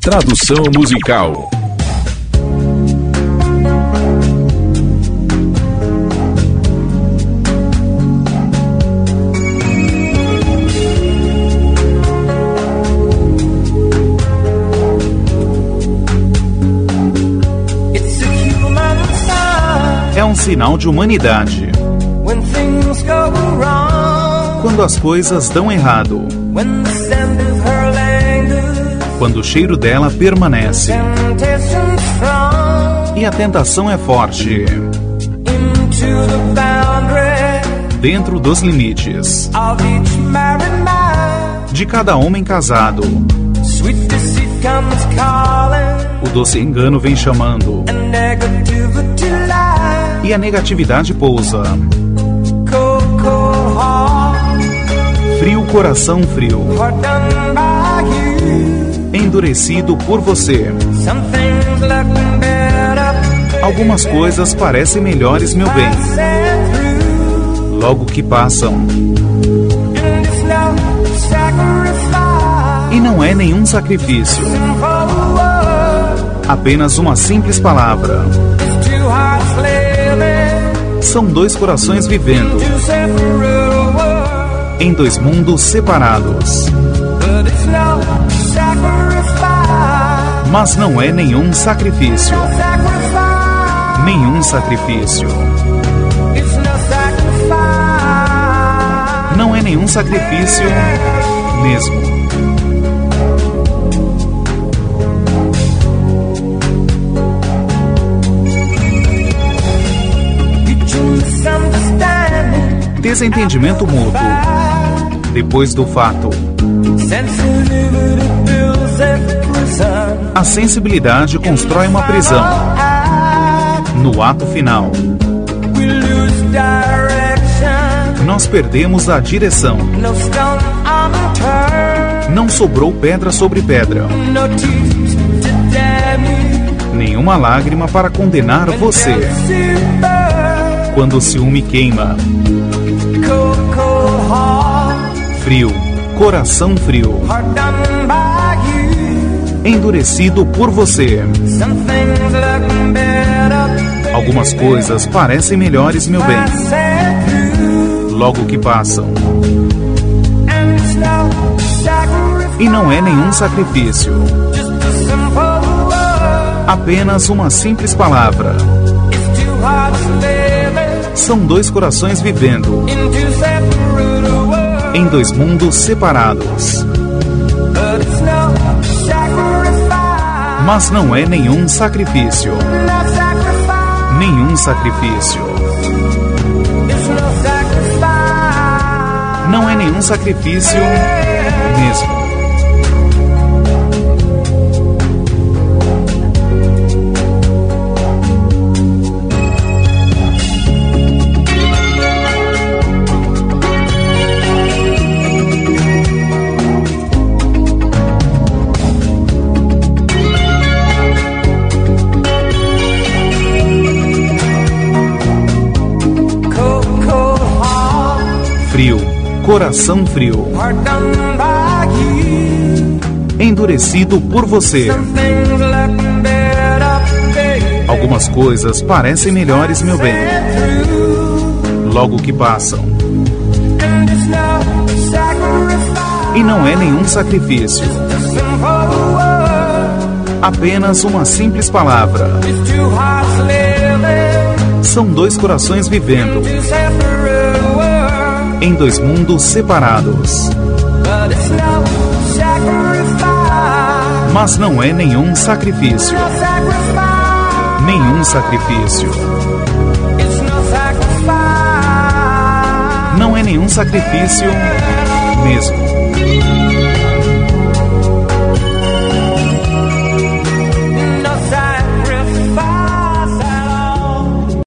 Tradução musical. É um sinal de humanidade. Quando as coisas dão errado. Quando o cheiro dela permanece. E a tentação é forte. Dentro dos limites de cada homem casado. O doce engano vem chamando. E a negatividade pousa. Frio coração frio. Endurecido por você. Algumas coisas parecem melhores, meu bem. Logo que passam. E não é nenhum sacrifício. Apenas uma simples palavra. São dois corações vivendo em dois mundos separados. Mas não é nenhum sacrifício. Nenhum sacrifício. Não é nenhum sacrifício mesmo. Desentendimento mútuo. Depois do fato. A sensibilidade constrói uma prisão. No ato final. Nós perdemos a direção. Não sobrou pedra sobre pedra. Nenhuma lágrima para condenar você. Quando o ciúme queima. Frio, coração frio. Endurecido por você. Algumas coisas parecem melhores, meu bem. Logo que passam. E não é nenhum sacrifício. Apenas uma simples palavra. São dois corações vivendo em dois mundos separados. Mas não é nenhum sacrifício. Nenhum sacrifício. Não é nenhum sacrifício mesmo. Coração frio. Endurecido por você. Algumas coisas parecem melhores, meu bem. Logo que passam. E não é nenhum sacrifício. Apenas uma simples palavra. São dois corações vivendo em dois mundos separados. Mas não é nenhum sacrifício. Nenhum sacrifício. Não é nenhum sacrifício mesmo.